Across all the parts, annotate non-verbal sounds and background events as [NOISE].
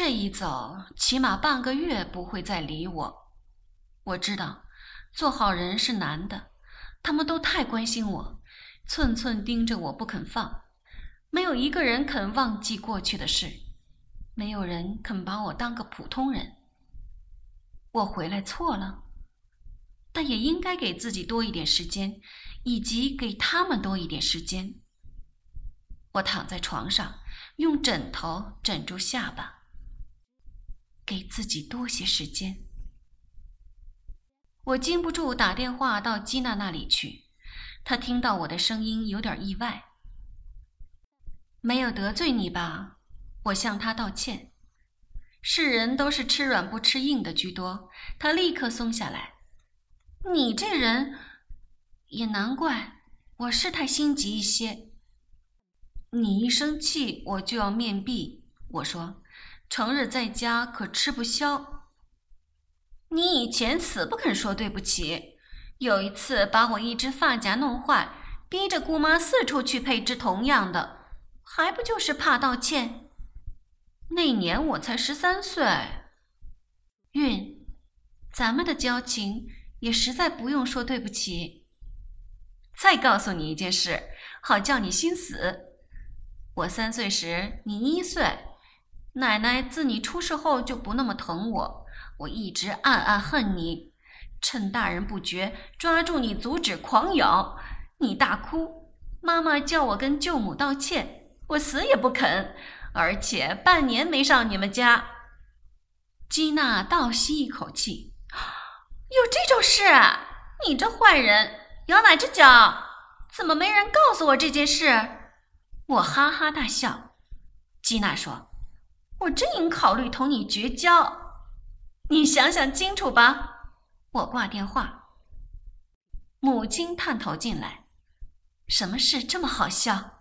这一走，起码半个月不会再理我。我知道，做好人是难的，他们都太关心我，寸寸盯着我不肯放，没有一个人肯忘记过去的事，没有人肯把我当个普通人。我回来错了，但也应该给自己多一点时间，以及给他们多一点时间。我躺在床上，用枕头枕住下巴，给自己多些时间。我禁不住打电话到基娜那里去，她听到我的声音有点意外。没有得罪你吧？我向她道歉。世人都是吃软不吃硬的居多，她立刻松下来。你这人，也难怪，我是太心急一些。你一生气，我就要面壁。我说，成日在家可吃不消。你以前死不肯说对不起，有一次把我一只发夹弄坏，逼着姑妈四处去配只同样的，还不就是怕道歉？那年我才十三岁。韵，咱们的交情也实在不用说对不起。再告诉你一件事，好叫你心死。我三岁时，你一岁。奶奶自你出事后就不那么疼我，我一直暗暗恨你。趁大人不觉，抓住你阻止狂咬，你大哭。妈妈叫我跟舅母道歉，我死也不肯，而且半年没上你们家。基娜倒吸一口气，有这种事？你这坏人，咬哪只脚？怎么没人告诉我这件事？我哈哈大笑，基娜说：“我真应考虑同你绝交，你想想清楚吧。”我挂电话。母亲探头进来：“什么事这么好笑？”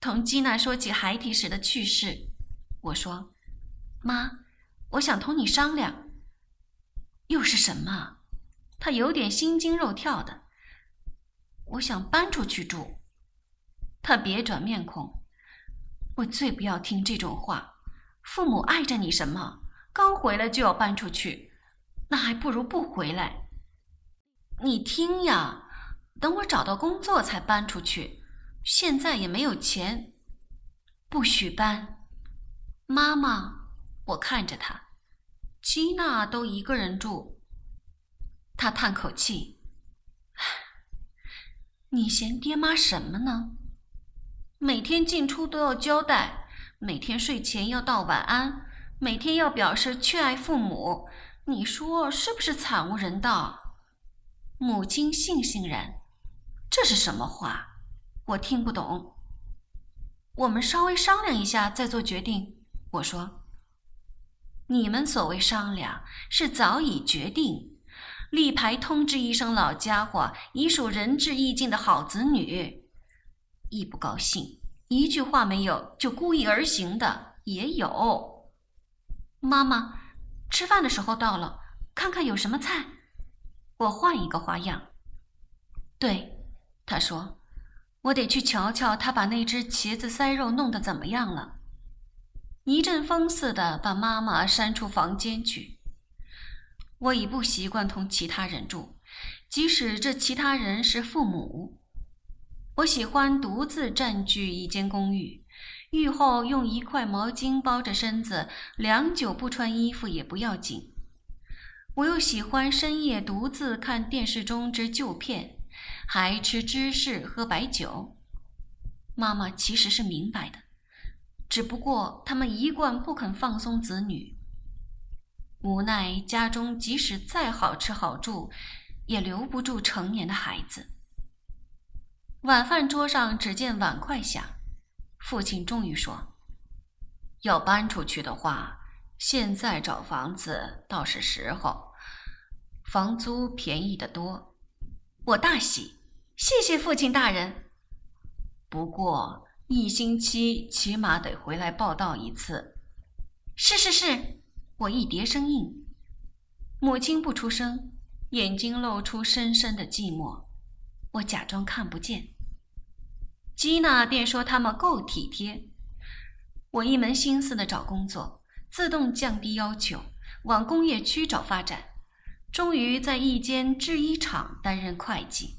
同基娜说起孩提时的趣事。我说：“妈，我想同你商量。”又是什么？她有点心惊肉跳的。我想搬出去住。她别转面孔，我最不要听这种话。父母碍着你什么？刚回来就要搬出去，那还不如不回来。你听呀，等我找到工作才搬出去。现在也没有钱，不许搬。妈妈，我看着他，基娜都一个人住。他叹口气：“ [SIGHS] 你嫌爹妈什么呢？”每天进出都要交代，每天睡前要道晚安，每天要表示确爱父母。你说是不是惨无人道？母亲悻悻然，这是什么话？我听不懂。我们稍微商量一下再做决定。我说，你们所谓商量，是早已决定，立牌通知一声，老家伙已属仁至义尽的好子女。一不高兴，一句话没有就故意而行的也有。妈妈，吃饭的时候到了，看看有什么菜。我换一个花样。对，他说，我得去瞧瞧他把那只茄子塞肉弄得怎么样了。一阵风似的把妈妈扇出房间去。我已不习惯同其他人住，即使这其他人是父母。我喜欢独自占据一间公寓，浴后用一块毛巾包着身子，良久不穿衣服也不要紧。我又喜欢深夜独自看电视中之旧片，还吃芝士喝白酒。妈妈其实是明白的，只不过他们一贯不肯放松子女。无奈家中即使再好吃好住，也留不住成年的孩子。晚饭桌上，只见碗筷响。父亲终于说：“要搬出去的话，现在找房子倒是时候，房租便宜得多。”我大喜，谢谢父亲大人。不过一星期起码得回来报道一次。是是是，我一叠声应。母亲不出声，眼睛露出深深的寂寞。我假装看不见。基娜便说他们够体贴。我一门心思的找工作，自动降低要求，往工业区找发展，终于在一间制衣厂担任会计。